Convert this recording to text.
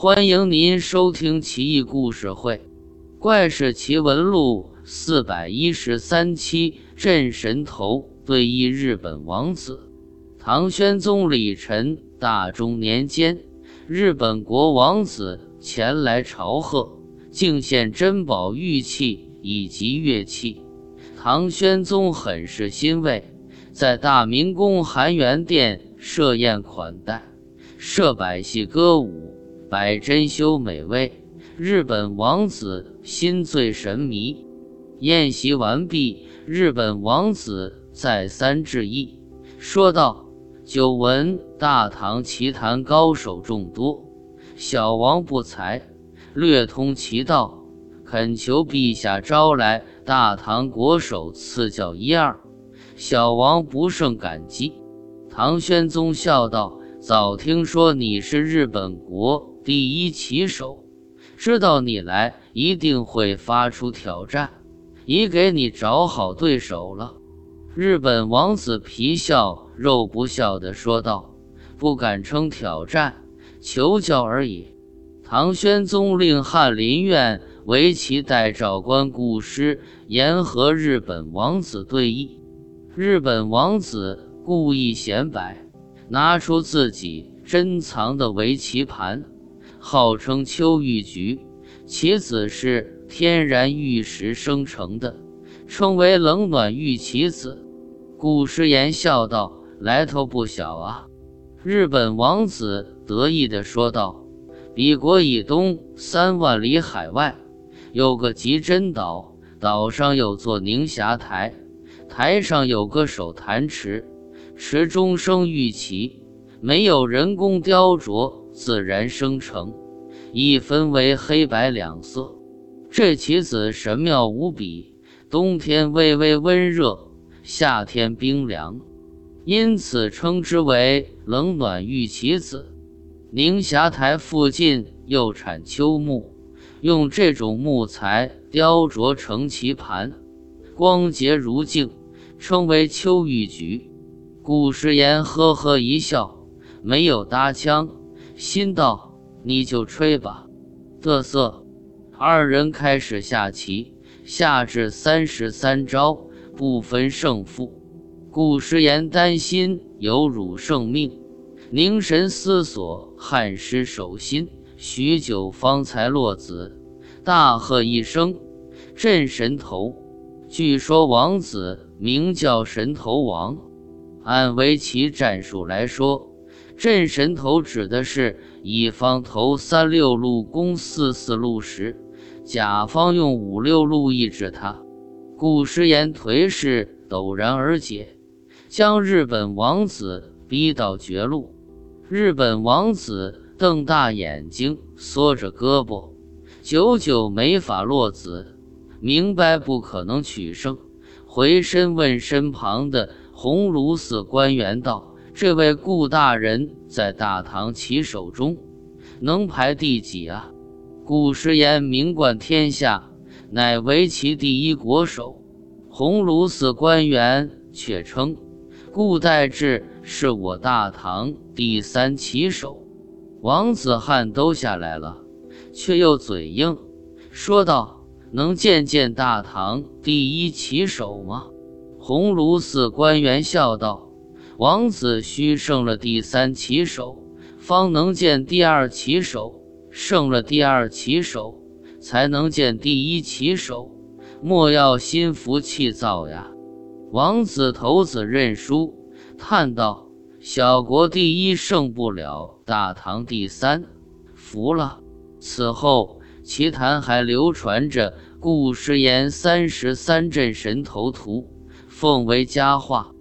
欢迎您收听《奇异故事会·怪事奇闻录》四百一十三期。镇神头对弈日本王子。唐宣宗李忱大中年间，日本国王子前来朝贺，敬献珍宝玉器以及乐器。唐宣宗很是欣慰，在大明宫含元殿设宴款待，设百戏歌舞，摆珍馐美味。日本王子心醉神迷。宴席完毕，日本王子再三致意，说道：“久闻大唐奇谈高手众多，小王不才，略通其道，恳求陛下招来。”大唐国手赐教一二，小王不胜感激。唐玄宗笑道：“早听说你是日本国第一棋手，知道你来一定会发出挑战，已给你找好对手了。”日本王子皮笑肉不笑地说道：“不敢称挑战，求教而已。”唐玄宗令翰林院。围棋代召官顾师言和日本王子对弈，日本王子故意显摆，拿出自己珍藏的围棋盘，号称秋玉菊，棋子是天然玉石生成的，称为冷暖玉棋子。顾诗言笑道：“来头不小啊！”日本王子得意地说道：“彼国以东三万里海外。”有个极真岛，岛上有座凝霞台，台上有个手弹池，池中生玉旗，没有人工雕琢，自然生成，一分为黑白两色。这棋子神妙无比，冬天微微温热，夏天冰凉，因此称之为冷暖玉棋子。宁霞台附近又产秋木。用这种木材雕琢成棋盘，光洁如镜，称为秋玉菊。顾时言呵呵一笑，没有搭腔，心道：“你就吹吧。”嘚瑟。二人开始下棋，下至三十三招，不分胜负。顾时言担心有辱圣命，凝神思索，汗湿手心。许久方才落子，大喝一声：“镇神头！”据说王子名叫神头王。按围棋战术来说，镇神头指的是乙方投三六路攻四四路时，甲方用五六路抑制他。顾时言颓势陡然而解，将日本王子逼到绝路。日本王子。瞪大眼睛，缩着胳膊，久久没法落子，明白不可能取胜，回身问身旁的鸿胪寺官员道：“这位顾大人在大唐棋手中能排第几啊？”顾时言名冠天下，乃围棋第一国手。鸿胪寺官员却称顾代志是我大唐第三棋手。王子汉都下来了，却又嘴硬，说道：“能见见大唐第一棋手吗？”鸿胪寺官员笑道：“王子须胜了第三棋手，方能见第二棋手；胜了第二棋手，才能见第一棋手。莫要心浮气躁呀！”王子头子认输，叹道。小国第一胜不了大唐第三，服了。此后奇谈还流传着顾师言三十三阵神头图，奉为佳话。